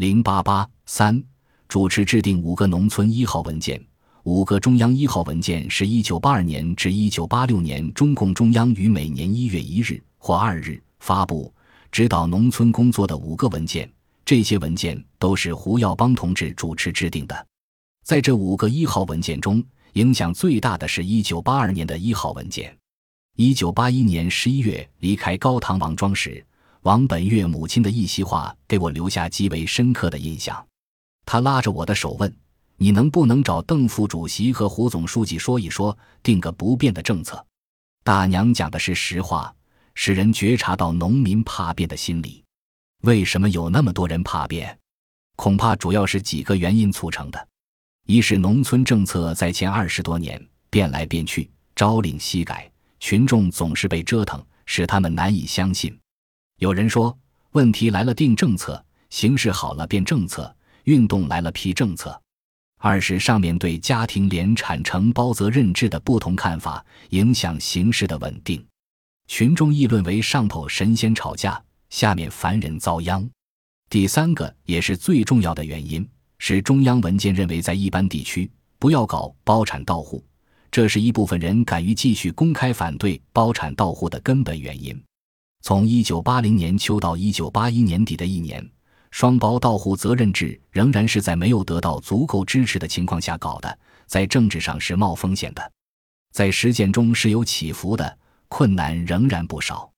零八八三主持制定五个农村一号文件。五个中央一号文件是一九八二年至一九八六年中共中央于每年一月一日或二日发布指导农村工作的五个文件。这些文件都是胡耀邦同志主持制定的。在这五个一号文件中，影响最大的是一九八二年的一号文件。一九八一年十一月离开高唐王庄时，王本月母亲的一席话给我留下极为深刻的印象。他拉着我的手问。你能不能找邓副主席和胡总书记说一说，定个不变的政策？大娘讲的是实话，使人觉察到农民怕变的心理。为什么有那么多人怕变？恐怕主要是几个原因促成的：一是农村政策在前二十多年变来变去，朝令夕改，群众总是被折腾，使他们难以相信。有人说，问题来了定政策，形势好了变政策，运动来了批政策。二是上面对家庭联产承包责任制的不同看法，影响形势的稳定。群众议论为上头神仙吵架，下面凡人遭殃。第三个也是最重要的原因，是中央文件认为在一般地区不要搞包产到户，这是一部分人敢于继续公开反对包产到户的根本原因。从一九八零年秋到一九八一年底的一年。双包到户责任制仍然是在没有得到足够支持的情况下搞的，在政治上是冒风险的，在实践中是有起伏的，困难仍然不少。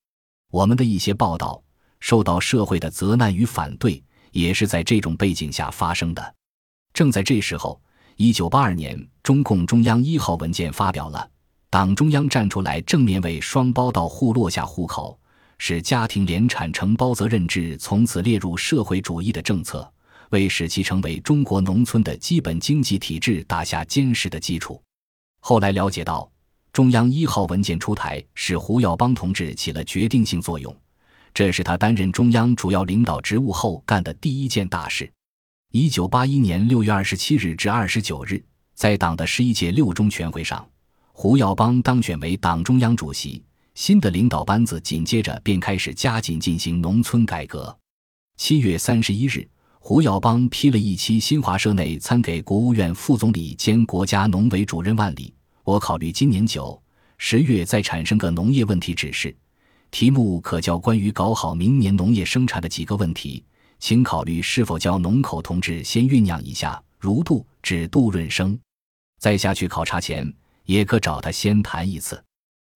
我们的一些报道受到社会的责难与反对，也是在这种背景下发生的。正在这时候，一九八二年，中共中央一号文件发表了，党中央站出来正面为双包到户落下户口。使家庭联产承包责任制从此列入社会主义的政策，为使其成为中国农村的基本经济体制打下坚实的基础。后来了解到，中央一号文件出台，使胡耀邦同志起了决定性作用。这是他担任中央主要领导职务后干的第一件大事。一九八一年六月二十七日至二十九日，在党的十一届六中全会上，胡耀邦当选为党中央主席。新的领导班子紧接着便开始加紧进行农村改革。七月三十一日，胡耀邦批了一期新华社内参给国务院副总理兼国家农委主任万里。我考虑今年九十月再产生个农业问题指示，题目可叫关于搞好明年农业生产的几个问题，请考虑是否叫农口同志先酝酿一下。如杜指杜润生，在下去考察前也可找他先谈一次。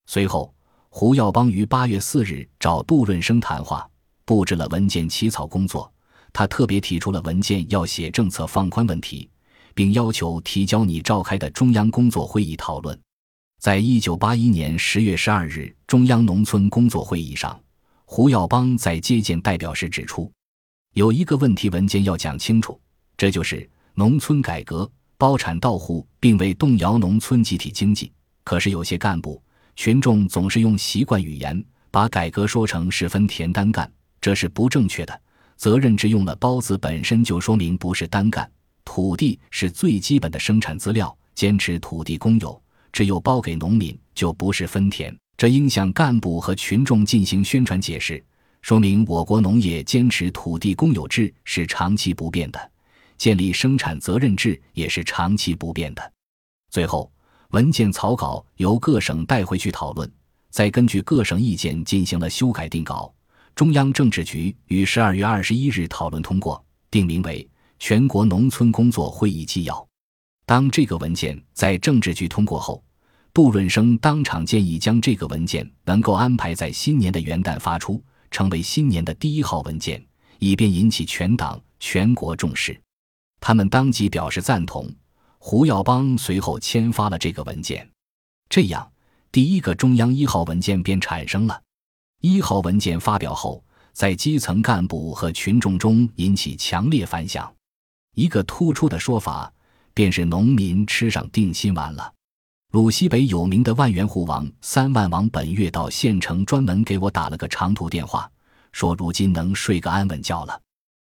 随后。胡耀邦于八月四日找杜润生谈话，布置了文件起草工作。他特别提出了文件要写政策放宽问题，并要求提交拟召开的中央工作会议讨论。在一九八一年十月十二日中央农村工作会议上，胡耀邦在接见代表时指出，有一个问题文件要讲清楚，这就是农村改革包产到户并未动摇农村集体经济。可是有些干部。群众总是用习惯语言把改革说成是分田单干，这是不正确的。责任制用了“包”字本身就说明不是单干。土地是最基本的生产资料，坚持土地公有，只有包给农民就不是分田。这应向干部和群众进行宣传解释，说明我国农业坚持土地公有制是长期不变的，建立生产责任制也是长期不变的。最后。文件草稿由各省带回去讨论，再根据各省意见进行了修改定稿。中央政治局于十二月二十一日讨论通过，定名为《全国农村工作会议纪要》。当这个文件在政治局通过后，杜润生当场建议将这个文件能够安排在新年的元旦发出，成为新年的第一号文件，以便引起全党全国重视。他们当即表示赞同。胡耀邦随后签发了这个文件，这样，第一个中央一号文件便产生了。一号文件发表后，在基层干部和群众中引起强烈反响。一个突出的说法，便是农民吃上定心丸了。鲁西北有名的万元户王三万王本月到县城专门给我打了个长途电话，说如今能睡个安稳觉了。